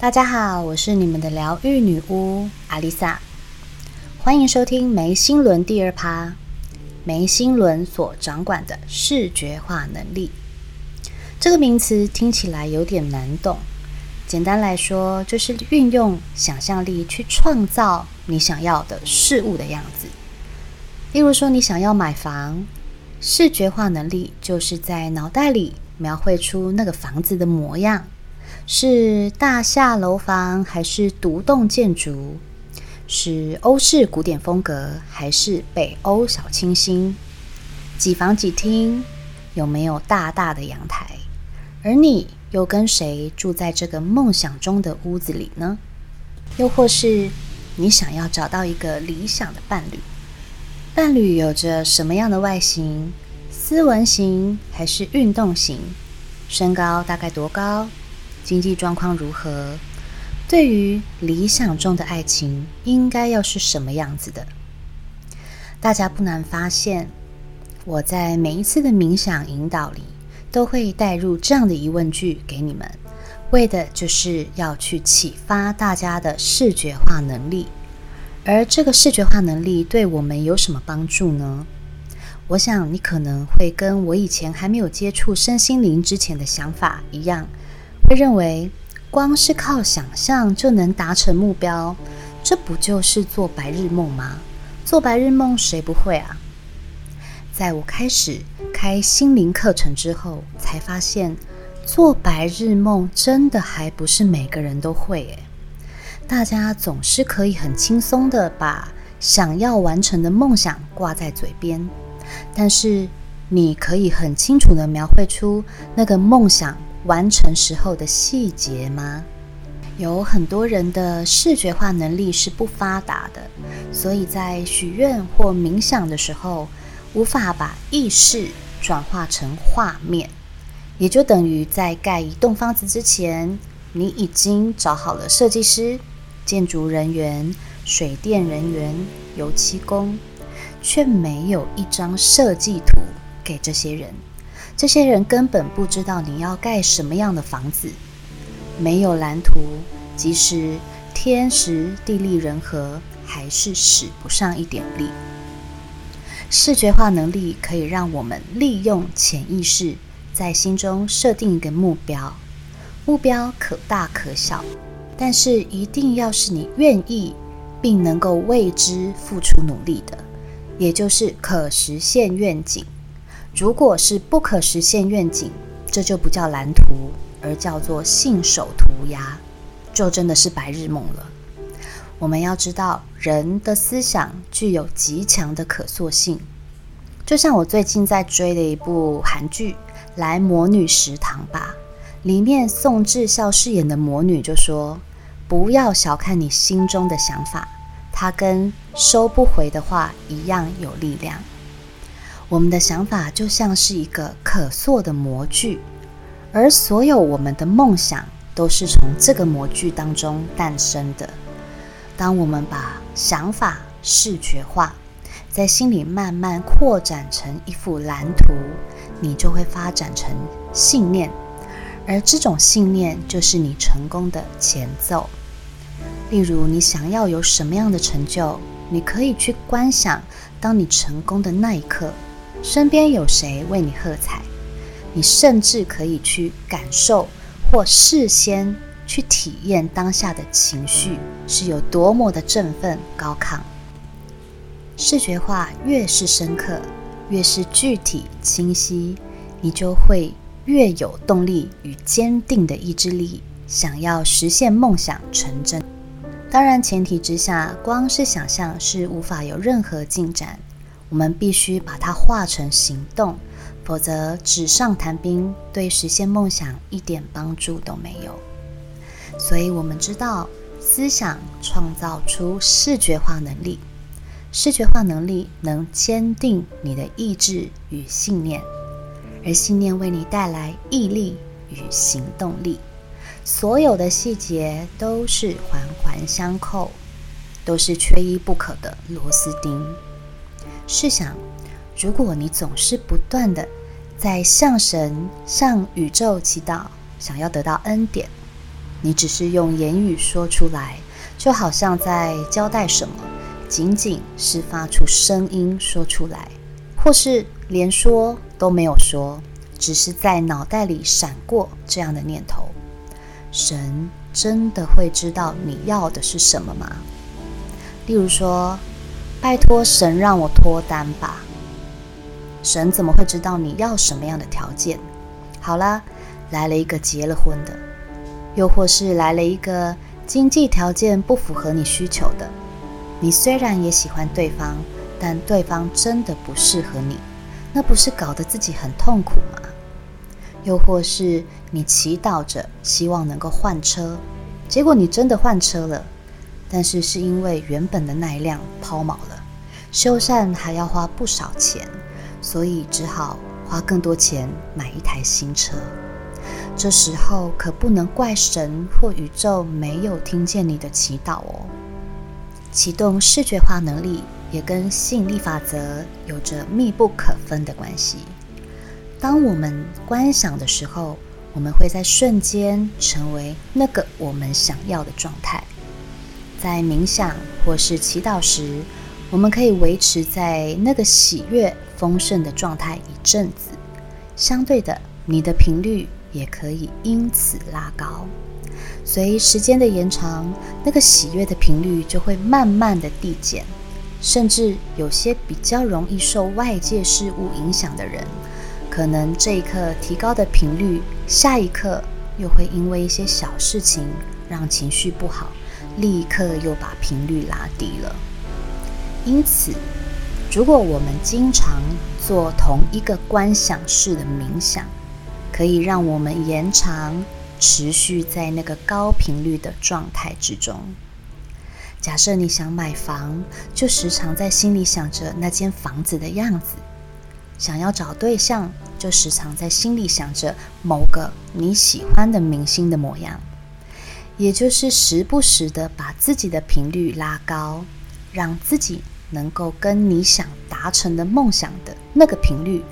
大家好，我是你们的疗愈女巫阿丽萨，欢迎收听眉心轮第二趴。眉心轮所掌管的视觉化能力，这个名词听起来有点难懂。简单来说，就是运用想象力去创造你想要的事物的样子。例如说，你想要买房，视觉化能力就是在脑袋里描绘出那个房子的模样，是大厦楼房还是独栋建筑？是欧式古典风格，还是北欧小清新？几房几厅？有没有大大的阳台？而你又跟谁住在这个梦想中的屋子里呢？又或是你想要找到一个理想的伴侣？伴侣有着什么样的外形？斯文型还是运动型？身高大概多高？经济状况如何？对于理想中的爱情，应该要是什么样子的？大家不难发现，我在每一次的冥想引导里，都会带入这样的疑问句给你们，为的就是要去启发大家的视觉化能力。而这个视觉化能力对我们有什么帮助呢？我想你可能会跟我以前还没有接触身心灵之前的想法一样，会认为。光是靠想象就能达成目标，这不就是做白日梦吗？做白日梦谁不会啊？在我开始开心灵课程之后，才发现做白日梦真的还不是每个人都会诶。大家总是可以很轻松的把想要完成的梦想挂在嘴边，但是你可以很清楚的描绘出那个梦想。完成时候的细节吗？有很多人的视觉化能力是不发达的，所以在许愿或冥想的时候，无法把意识转化成画面，也就等于在盖一栋房子之前，你已经找好了设计师、建筑人员、水电人员、油漆工，却没有一张设计图给这些人。这些人根本不知道你要盖什么样的房子，没有蓝图，即使天时地利人和，还是使不上一点力。视觉化能力可以让我们利用潜意识，在心中设定一个目标，目标可大可小，但是一定要是你愿意并能够为之付出努力的，也就是可实现愿景。如果是不可实现愿景，这就不叫蓝图，而叫做信手涂鸦，就真的是白日梦了。我们要知道，人的思想具有极强的可塑性。就像我最近在追的一部韩剧《来魔女食堂吧》，里面宋智孝饰演的魔女就说：“不要小看你心中的想法，它跟收不回的话一样有力量。”我们的想法就像是一个可塑的模具，而所有我们的梦想都是从这个模具当中诞生的。当我们把想法视觉化，在心里慢慢扩展成一幅蓝图，你就会发展成信念，而这种信念就是你成功的前奏。例如，你想要有什么样的成就，你可以去观想，当你成功的那一刻。身边有谁为你喝彩？你甚至可以去感受或事先去体验当下的情绪是有多么的振奋高亢。视觉化越是深刻，越是具体清晰，你就会越有动力与坚定的意志力，想要实现梦想成真。当然，前提之下，光是想象是无法有任何进展。我们必须把它化成行动，否则纸上谈兵对实现梦想一点帮助都没有。所以，我们知道，思想创造出视觉化能力，视觉化能力能坚定你的意志与信念，而信念为你带来毅力与行动力。所有的细节都是环环相扣，都是缺一不可的螺丝钉。试想，如果你总是不断的在向神、向宇宙祈祷，想要得到恩典，你只是用言语说出来，就好像在交代什么，仅仅是发出声音说出来，或是连说都没有说，只是在脑袋里闪过这样的念头。神真的会知道你要的是什么吗？例如说，拜托神让我脱单吧。神怎么会知道你要什么样的条件？好啦，来了一个结了婚的，又或是来了一个经济条件不符合你需求的。你虽然也喜欢对方，但对方真的不适合你，那不是搞得自己很痛苦吗？又或是你祈祷着希望能够换车，结果你真的换车了，但是是因为原本的那一辆抛锚了，修缮还要花不少钱。所以只好花更多钱买一台新车。这时候可不能怪神或宇宙没有听见你的祈祷哦。启动视觉化能力也跟吸引力法则有着密不可分的关系。当我们观想的时候，我们会在瞬间成为那个我们想要的状态。在冥想或是祈祷时，我们可以维持在那个喜悦。丰盛的状态一阵子，相对的，你的频率也可以因此拉高。随时间的延长，那个喜悦的频率就会慢慢的递减。甚至有些比较容易受外界事物影响的人，可能这一刻提高的频率，下一刻又会因为一些小事情让情绪不好，立刻又把频率拉低了。因此。如果我们经常做同一个观想式的冥想，可以让我们延长持续在那个高频率的状态之中。假设你想买房，就时常在心里想着那间房子的样子；想要找对象，就时常在心里想着某个你喜欢的明星的模样。也就是时不时的把自己的频率拉高，让自己。能够跟你想达成的梦想的那个频率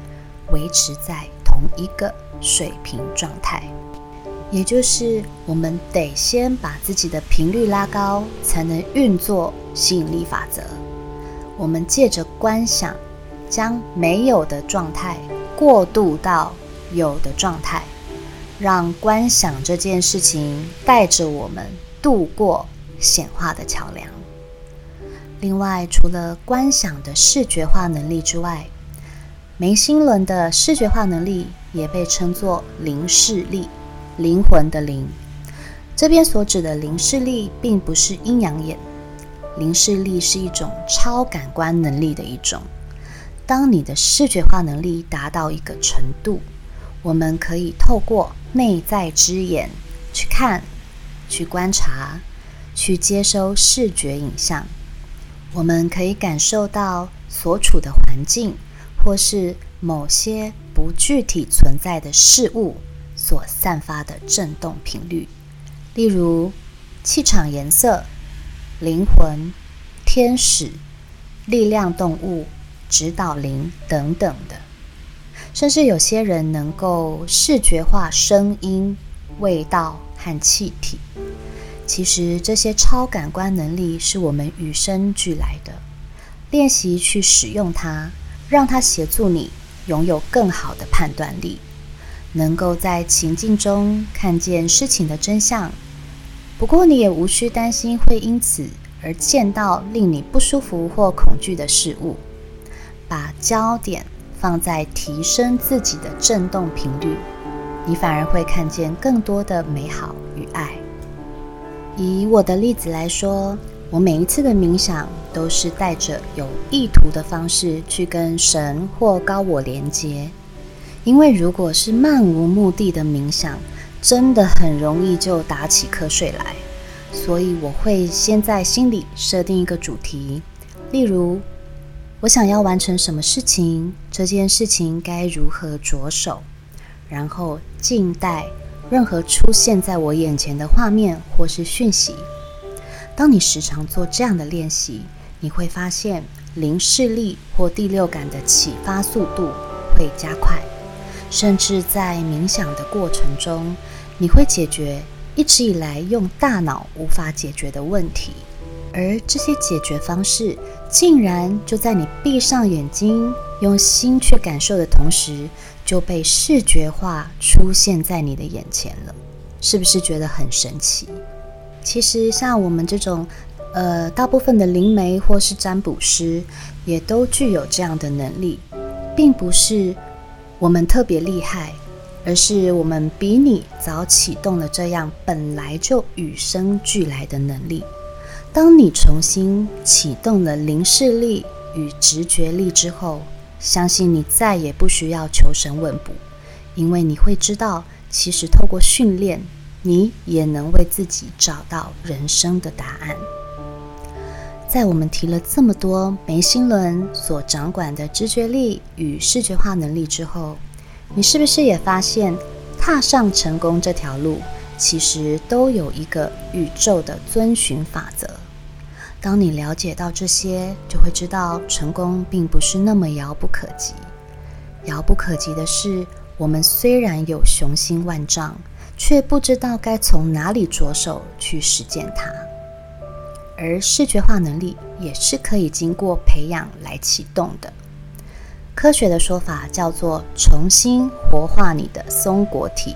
维持在同一个水平状态，也就是我们得先把自己的频率拉高，才能运作吸引力法则。我们借着观想，将没有的状态过渡到有的状态，让观想这件事情带着我们度过显化的桥梁。另外，除了观想的视觉化能力之外，眉心轮的视觉化能力也被称作灵视力，灵魂的灵。这边所指的灵视力，并不是阴阳眼，灵视力是一种超感官能力的一种。当你的视觉化能力达到一个程度，我们可以透过内在之眼去看、去观察、去接收视觉影像。我们可以感受到所处的环境，或是某些不具体存在的事物所散发的振动频率，例如气场、颜色、灵魂、天使、力量动物、指导灵等等的。甚至有些人能够视觉化声音、味道和气体。其实这些超感官能力是我们与生俱来的，练习去使用它，让它协助你拥有更好的判断力，能够在情境中看见事情的真相。不过你也无需担心会因此而见到令你不舒服或恐惧的事物，把焦点放在提升自己的振动频率，你反而会看见更多的美好与爱。以我的例子来说，我每一次的冥想都是带着有意图的方式去跟神或高我连接。因为如果是漫无目的的冥想，真的很容易就打起瞌睡来。所以我会先在心里设定一个主题，例如我想要完成什么事情，这件事情该如何着手，然后静待。任何出现在我眼前的画面或是讯息，当你时常做这样的练习，你会发现灵视力或第六感的启发速度会加快，甚至在冥想的过程中，你会解决一直以来用大脑无法解决的问题，而这些解决方式竟然就在你闭上眼睛、用心去感受的同时，就被视觉化出现在你的眼前了。是不是觉得很神奇？其实像我们这种，呃，大部分的灵媒或是占卜师，也都具有这样的能力，并不是我们特别厉害。而是我们比你早启动了这样本来就与生俱来的能力。当你重新启动了灵视力与直觉力之后，相信你再也不需要求神问卜，因为你会知道，其实透过训练，你也能为自己找到人生的答案。在我们提了这么多眉心轮所掌管的直觉力与视觉化能力之后，你是不是也发现，踏上成功这条路，其实都有一个宇宙的遵循法则？当你了解到这些，就会知道成功并不是那么遥不可及。遥不可及的是，我们虽然有雄心万丈，却不知道该从哪里着手去实践它。而视觉化能力也是可以经过培养来启动的。科学的说法叫做重新活化你的松果体。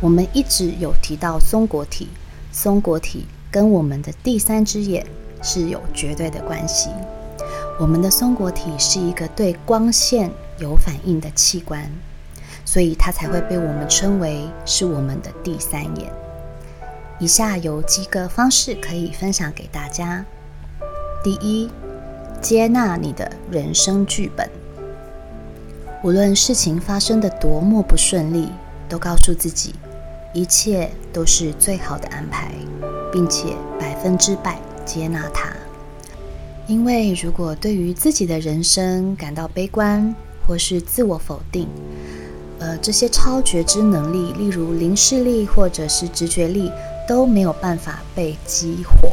我们一直有提到松果体，松果体跟我们的第三只眼是有绝对的关系。我们的松果体是一个对光线有反应的器官，所以它才会被我们称为是我们的第三眼。以下有几个方式可以分享给大家：第一，接纳你的人生剧本。无论事情发生的多么不顺利，都告诉自己，一切都是最好的安排，并且百分之百接纳它。因为如果对于自己的人生感到悲观或是自我否定，呃，这些超觉知能力，例如灵视力或者是直觉力，都没有办法被激活。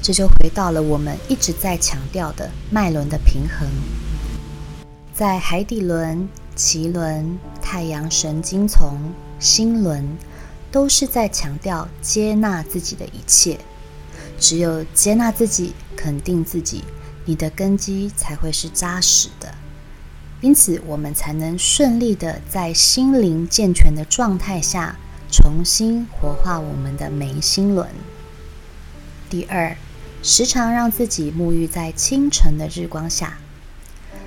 这就回到了我们一直在强调的脉轮的平衡。在海底轮、脐轮、太阳神经丛、心轮，都是在强调接纳自己的一切。只有接纳自己、肯定自己，你的根基才会是扎实的。因此，我们才能顺利的在心灵健全的状态下，重新活化我们的眉心轮。第二，时常让自己沐浴在清晨的日光下。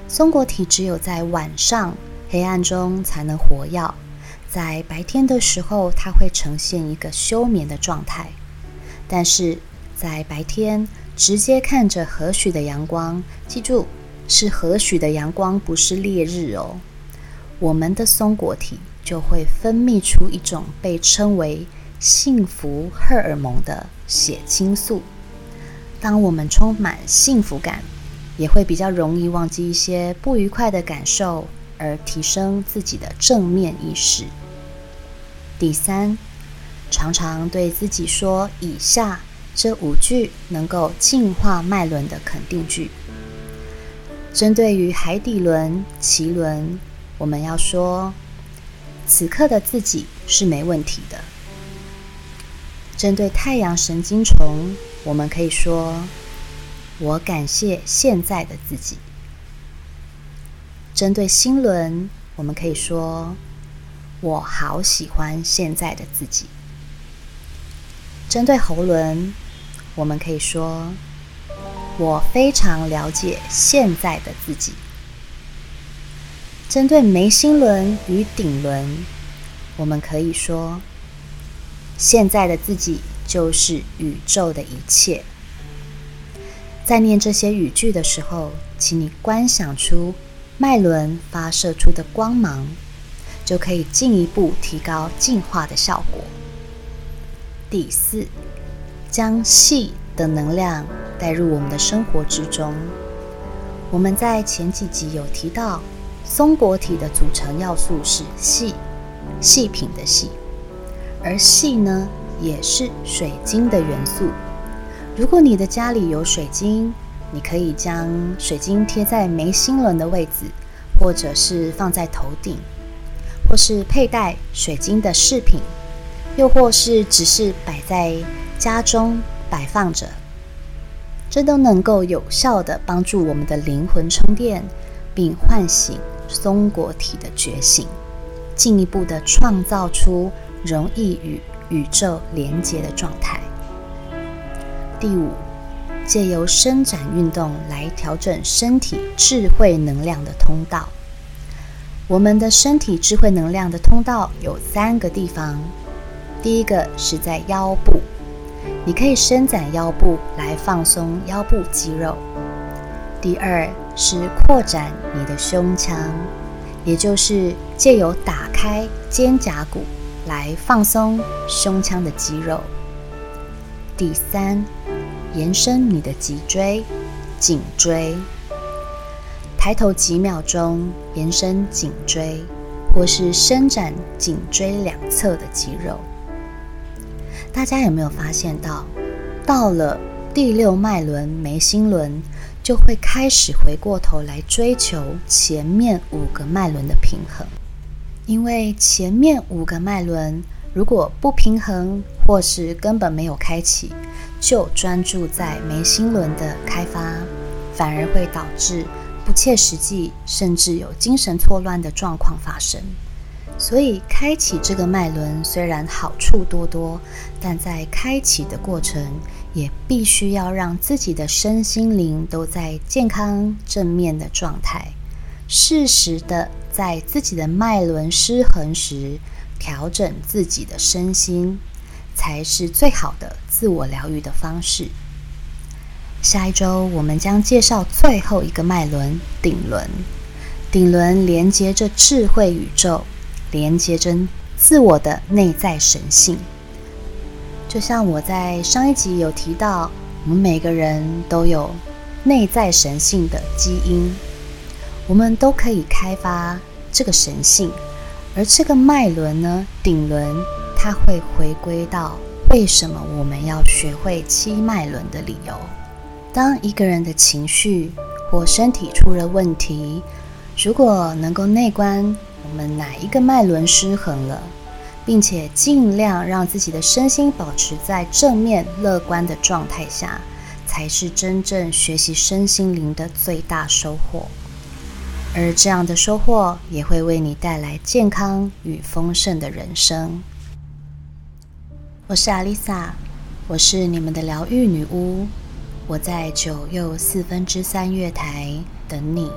松果体只有在晚上黑暗中才能活跃，在白天的时候，它会呈现一个休眠的状态。但是在白天直接看着和许的阳光，记住是和许的阳光，不是烈日哦。我们的松果体就会分泌出一种被称为幸福荷尔蒙的血清素。当我们充满幸福感。也会比较容易忘记一些不愉快的感受，而提升自己的正面意识。第三，常常对自己说以下这五句能够净化脉轮的肯定句。针对于海底轮、脐轮，我们要说：此刻的自己是没问题的。针对太阳神经丛，我们可以说。我感谢现在的自己。针对心轮，我们可以说：“我好喜欢现在的自己。”针对喉轮，我们可以说：“我非常了解现在的自己。”针对眉心轮与顶轮，我们可以说：“现在的自己就是宇宙的一切。”在念这些语句的时候，请你观想出脉轮发射出的光芒，就可以进一步提高净化的效果。第四，将细的能量带入我们的生活之中。我们在前几集有提到，松果体的组成要素是细，细品的细，而细呢，也是水晶的元素。如果你的家里有水晶，你可以将水晶贴在眉心轮的位置，或者是放在头顶，或是佩戴水晶的饰品，又或是只是摆在家中摆放着，这都能够有效的帮助我们的灵魂充电，并唤醒松果体的觉醒，进一步的创造出容易与宇宙连接的状态。第五，借由伸展运动来调整身体智慧能量的通道。我们的身体智慧能量的通道有三个地方。第一个是在腰部，你可以伸展腰部来放松腰部肌肉。第二是扩展你的胸腔，也就是借由打开肩胛骨来放松胸腔的肌肉。第三，延伸你的脊椎、颈椎，抬头几秒钟，延伸颈椎，或是伸展颈椎两侧的肌肉。大家有没有发现到，到了第六脉轮眉心轮，就会开始回过头来追求前面五个脉轮的平衡？因为前面五个脉轮如果不平衡，或是根本没有开启，就专注在眉心轮的开发，反而会导致不切实际，甚至有精神错乱的状况发生。所以，开启这个脉轮虽然好处多多，但在开启的过程，也必须要让自己的身心灵都在健康正面的状态，适时的在自己的脉轮失衡时，调整自己的身心，才是最好的自我疗愈的方式。下一周，我们将介绍最后一个脉轮——顶轮。顶轮连接着智慧宇宙。连接着自我的内在神性，就像我在上一集有提到，我们每个人都有内在神性的基因，我们都可以开发这个神性。而这个脉轮呢，顶轮，它会回归到为什么我们要学会七脉轮的理由。当一个人的情绪或身体出了问题，如果能够内观。我们哪一个脉轮失衡了，并且尽量让自己的身心保持在正面乐观的状态下，才是真正学习身心灵的最大收获。而这样的收获也会为你带来健康与丰盛的人生。我是阿丽萨，我是你们的疗愈女巫，我在九又四分之三月台等你。